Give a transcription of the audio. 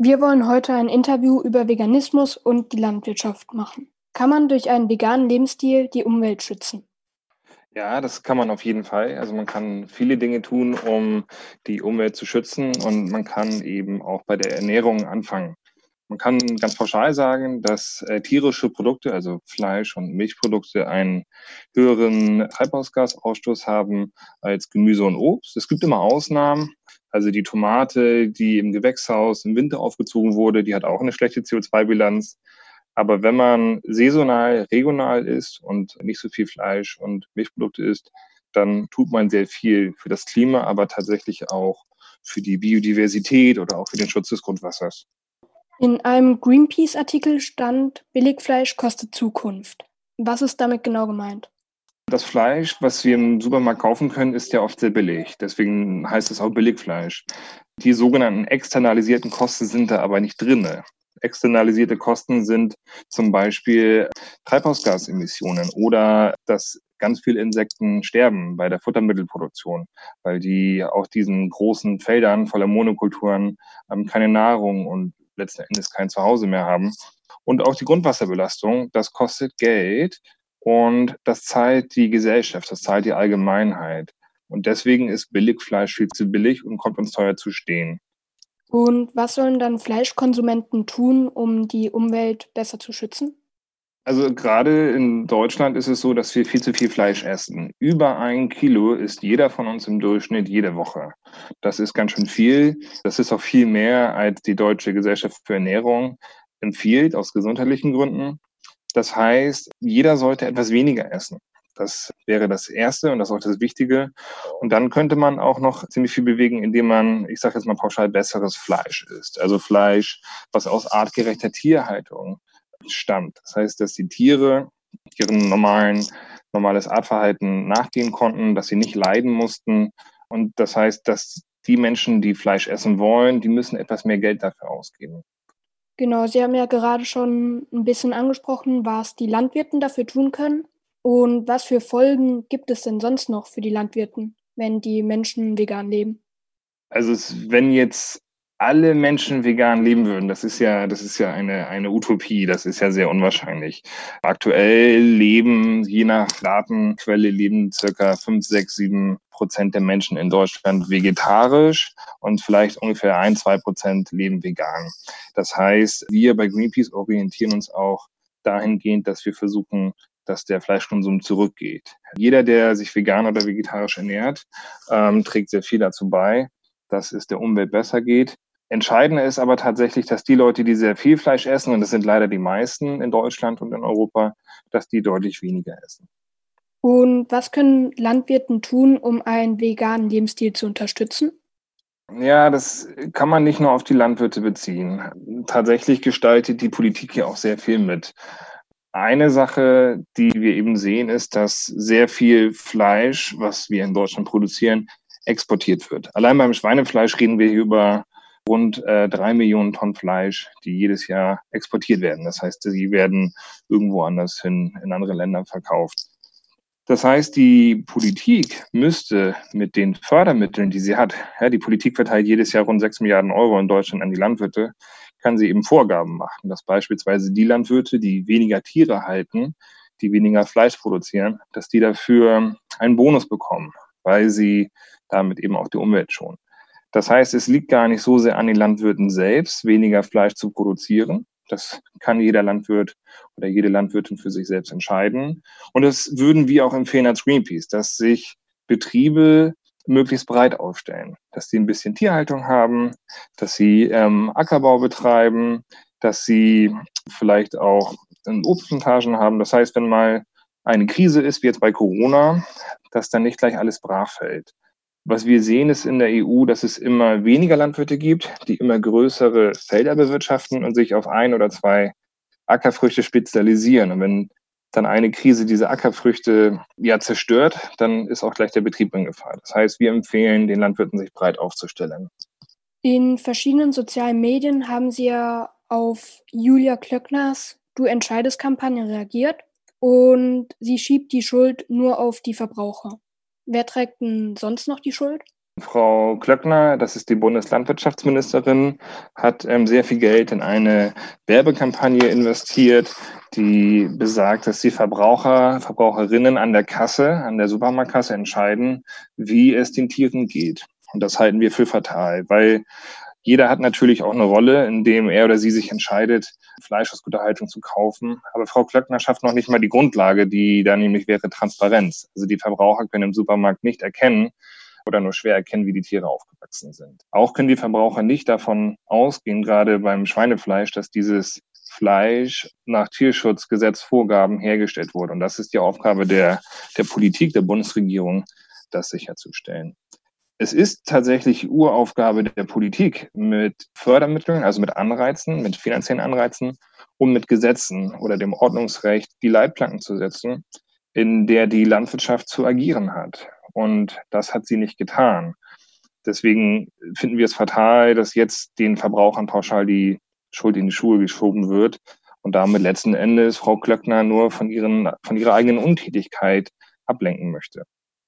Wir wollen heute ein Interview über Veganismus und die Landwirtschaft machen. Kann man durch einen veganen Lebensstil die Umwelt schützen? Ja, das kann man auf jeden Fall. Also man kann viele Dinge tun, um die Umwelt zu schützen und man kann eben auch bei der Ernährung anfangen. Man kann ganz pauschal sagen, dass äh, tierische Produkte, also Fleisch und Milchprodukte, einen höheren Treibhausgasausstoß haben als Gemüse und Obst. Es gibt immer Ausnahmen. Also die Tomate, die im Gewächshaus im Winter aufgezogen wurde, die hat auch eine schlechte CO2-Bilanz. Aber wenn man saisonal, regional isst und nicht so viel Fleisch und Milchprodukte isst, dann tut man sehr viel für das Klima, aber tatsächlich auch für die Biodiversität oder auch für den Schutz des Grundwassers. In einem Greenpeace-Artikel stand, Billigfleisch kostet Zukunft. Was ist damit genau gemeint? Das Fleisch, was wir im Supermarkt kaufen können, ist ja oft sehr billig. Deswegen heißt es auch Billigfleisch. Die sogenannten externalisierten Kosten sind da aber nicht drinne. Externalisierte Kosten sind zum Beispiel Treibhausgasemissionen oder dass ganz viele Insekten sterben bei der Futtermittelproduktion, weil die auf diesen großen Feldern voller Monokulturen ähm, keine Nahrung und letzten Endes kein Zuhause mehr haben. Und auch die Grundwasserbelastung, das kostet Geld. Und das zahlt die Gesellschaft, das zahlt die Allgemeinheit. Und deswegen ist Billigfleisch viel zu billig und kommt uns teuer zu stehen. Und was sollen dann Fleischkonsumenten tun, um die Umwelt besser zu schützen? Also gerade in Deutschland ist es so, dass wir viel zu viel Fleisch essen. Über ein Kilo isst jeder von uns im Durchschnitt jede Woche. Das ist ganz schön viel. Das ist auch viel mehr, als die Deutsche Gesellschaft für Ernährung empfiehlt, aus gesundheitlichen Gründen. Das heißt, jeder sollte etwas weniger essen. Das wäre das Erste und das ist auch das Wichtige. Und dann könnte man auch noch ziemlich viel bewegen, indem man, ich sage jetzt mal pauschal, besseres Fleisch isst. Also Fleisch, was aus artgerechter Tierhaltung stammt. Das heißt, dass die Tiere ihren normalen, normales Artverhalten nachgehen konnten, dass sie nicht leiden mussten. Und das heißt, dass die Menschen, die Fleisch essen wollen, die müssen etwas mehr Geld dafür ausgeben. Genau, Sie haben ja gerade schon ein bisschen angesprochen, was die Landwirten dafür tun können. Und was für Folgen gibt es denn sonst noch für die Landwirten, wenn die Menschen vegan leben? Also wenn jetzt alle Menschen vegan leben würden, das ist ja, das ist ja eine, eine Utopie, das ist ja sehr unwahrscheinlich. Aktuell leben, je nach Datenquelle, leben circa fünf, sechs, sieben Prozent der Menschen in Deutschland vegetarisch und vielleicht ungefähr ein, zwei Prozent leben vegan. Das heißt, wir bei Greenpeace orientieren uns auch dahingehend, dass wir versuchen, dass der Fleischkonsum zurückgeht. Jeder, der sich vegan oder vegetarisch ernährt, ähm, trägt sehr viel dazu bei, dass es der Umwelt besser geht. Entscheidend ist aber tatsächlich, dass die Leute, die sehr viel Fleisch essen, und das sind leider die meisten in Deutschland und in Europa, dass die deutlich weniger essen. Und was können Landwirten tun, um einen veganen Lebensstil zu unterstützen? Ja, das kann man nicht nur auf die Landwirte beziehen. Tatsächlich gestaltet die Politik hier auch sehr viel mit. Eine Sache, die wir eben sehen, ist, dass sehr viel Fleisch, was wir in Deutschland produzieren, exportiert wird. Allein beim Schweinefleisch reden wir hier über rund äh, drei Millionen Tonnen Fleisch, die jedes Jahr exportiert werden. Das heißt, sie werden irgendwo anders hin in andere Länder verkauft. Das heißt, die Politik müsste mit den Fördermitteln, die sie hat, ja, die Politik verteilt jedes Jahr rund sechs Milliarden Euro in Deutschland an die Landwirte, kann sie eben Vorgaben machen, dass beispielsweise die Landwirte, die weniger Tiere halten, die weniger Fleisch produzieren, dass die dafür einen Bonus bekommen, weil sie damit eben auch die Umwelt schonen. Das heißt, es liegt gar nicht so sehr an den Landwirten selbst, weniger Fleisch zu produzieren, das kann jeder Landwirt oder jede Landwirtin für sich selbst entscheiden. Und das würden wir auch empfehlen als Greenpeace, dass sich Betriebe möglichst breit aufstellen, dass sie ein bisschen Tierhaltung haben, dass sie ähm, Ackerbau betreiben, dass sie vielleicht auch Obstplantagen haben. Das heißt, wenn mal eine Krise ist, wie jetzt bei Corona, dass dann nicht gleich alles brach fällt. Was wir sehen, ist in der EU, dass es immer weniger Landwirte gibt, die immer größere Felder bewirtschaften und sich auf ein oder zwei Ackerfrüchte spezialisieren. Und wenn dann eine Krise diese Ackerfrüchte ja zerstört, dann ist auch gleich der Betrieb in Gefahr. Das heißt, wir empfehlen den Landwirten, sich breit aufzustellen. In verschiedenen sozialen Medien haben Sie ja auf Julia Klöckners Du entscheidest Kampagne reagiert und sie schiebt die Schuld nur auf die Verbraucher. Wer trägt denn sonst noch die Schuld? Frau Klöckner, das ist die Bundeslandwirtschaftsministerin, hat ähm, sehr viel Geld in eine Werbekampagne investiert, die besagt, dass die Verbraucher, Verbraucherinnen an der Kasse, an der Supermarktkasse entscheiden, wie es den Tieren geht. Und das halten wir für fatal, weil jeder hat natürlich auch eine Rolle, in dem er oder sie sich entscheidet, Fleisch aus guter Haltung zu kaufen. Aber Frau Klöckner schafft noch nicht mal die Grundlage, die da nämlich wäre Transparenz. Also die Verbraucher können im Supermarkt nicht erkennen, oder nur schwer erkennen, wie die Tiere aufgewachsen sind. Auch können die Verbraucher nicht davon ausgehen, gerade beim Schweinefleisch, dass dieses Fleisch nach Tierschutzgesetzvorgaben hergestellt wurde. Und das ist die Aufgabe der, der Politik, der Bundesregierung, das sicherzustellen. Es ist tatsächlich Uraufgabe der Politik mit Fördermitteln, also mit Anreizen, mit finanziellen Anreizen und mit Gesetzen oder dem Ordnungsrecht die Leitplanken zu setzen, in der die Landwirtschaft zu agieren hat. Und das hat sie nicht getan. Deswegen finden wir es fatal, dass jetzt den Verbrauchern pauschal die Schuld in die Schuhe geschoben wird und damit letzten Endes Frau Klöckner nur von, ihren, von ihrer eigenen Untätigkeit ablenken möchte.